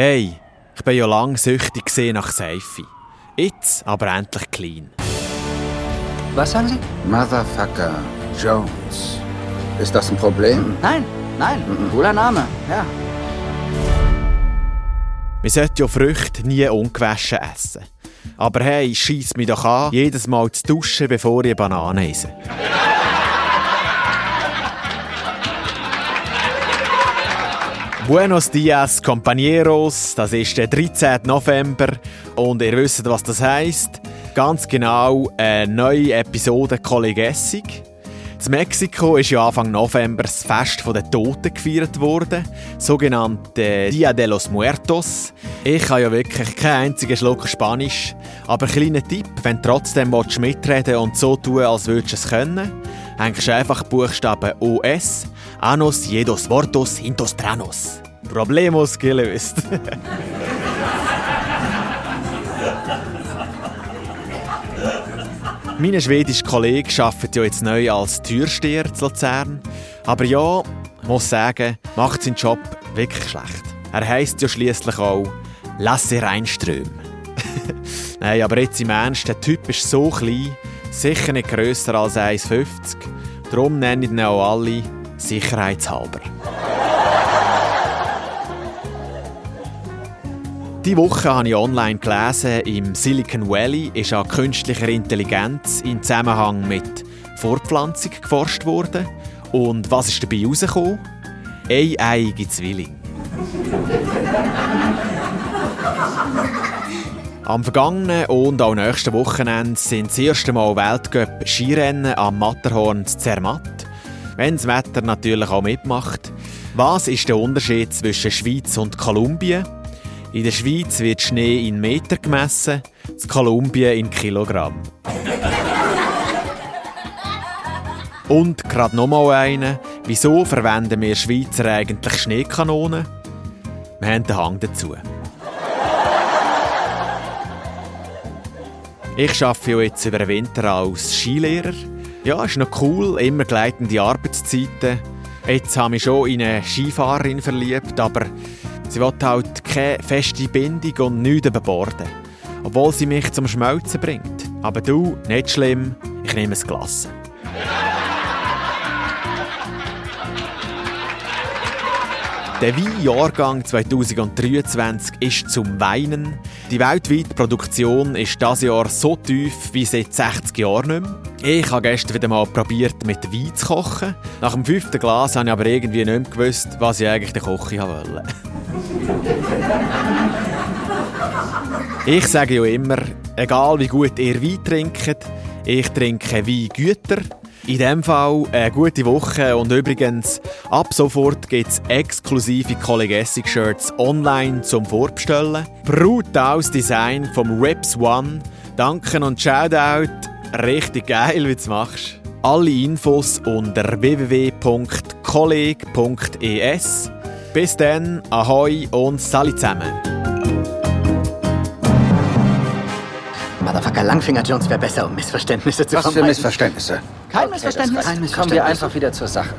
Hey, ich bin ja lang süchtig gesehen nach Seife. Jetzt aber endlich clean. Was sagen Sie? Motherfucker Jones. Ist das ein Problem? Nein, nein, cooler Name, ja. Man sollte ja Früchte nie ungewaschen essen. Aber hey, schieß mich doch an, jedes Mal zu duschen, bevor ich eine Banane esse. Buenos dias, compañeros. Das ist der 13. November und ihr wisst, was das heißt. Ganz genau eine neue Episode Kollegessig. In Mexiko ist ja Anfang November das Fest der Toten gefeiert worden, sogenannte Dia de los Muertos. Ich habe ja wirklich keinen einzigen Schluck Spanisch, aber kleiner Tipp, wenn du trotzdem mitreden und so tun, als würdest du es können, hängst du einfach Buchstaben OS, Anos jedos Vortos hintos tranos. Problemos gelöst. Mein schwedischer Kollege arbeitet ja jetzt neu als Türsteher zu Luzern. Aber ja, ich muss sagen, macht seinen Job wirklich schlecht. Er heisst ja schließlich auch Lasse Reinström. Nein, aber jetzt im Ernst, der Typ ist so klein, sicher nicht grösser als 1,50. Darum nenne ich ihn auch alle sicherheitshalber. Die Woche habe ich online gelesen, im Silicon Valley ist an künstlicher Intelligenz in Zusammenhang mit Fortpflanzung geforscht worden. Und was ist dabei herausgekommen? Eieiige Zwilling. Am vergangenen und auch nächsten Wochenende sind das erste Mal Weltcup Skirennen am Matterhorn Zermatt. Wenn das Wetter natürlich auch mitmacht. Was ist der Unterschied zwischen Schweiz und Kolumbien? In der Schweiz wird Schnee in Meter gemessen, in Kolumbien in Kilogramm. Und gerade nochmal eine. Wieso verwenden wir Schweizer eigentlich Schneekanonen? Wir haben den Hang dazu. Ich arbeite jetzt über den Winter als Skilehrer. Ja, ist noch cool, immer gleitende Arbeitszeiten. Jetzt habe ich mich schon in eine Skifahrerin verliebt, aber Sie will halt keine feste Bindung und nichts überborden. Obwohl sie mich zum Schmelzen bringt. Aber du, nicht schlimm, ich nehme es Glas. Der Weinjahrgang 2023 ist zum Weinen. Die weltweite Produktion ist dieses Jahr so tief wie seit 60 Jahren nicht mehr. Ich habe gestern wieder mal probiert, mit Wein zu kochen. Nach dem fünften Glas habe ich aber irgendwie nicht mehr gewusst, was ich eigentlich der Koche wollte. ich sage ja immer, egal wie gut ihr Wein trinkt, ich trinke Weingüter. In diesem Fall eine gute Woche und übrigens, ab sofort gibt es exklusive Collegacy Shirts online zum Vorbestellen. Brutales Design vom Rips One. Danke und Shoutout. Richtig geil, wie du es machst. Alle Infos unter www.kolleg.es. Bis dann, ahoi und sali zusammen. Motherfucker Langfinger Jones wäre besser, um Missverständnisse zu Was für Missverständnisse? Kein Missverständnis. Kein Kommen wir Missverständnis. einfach wieder zur Sache.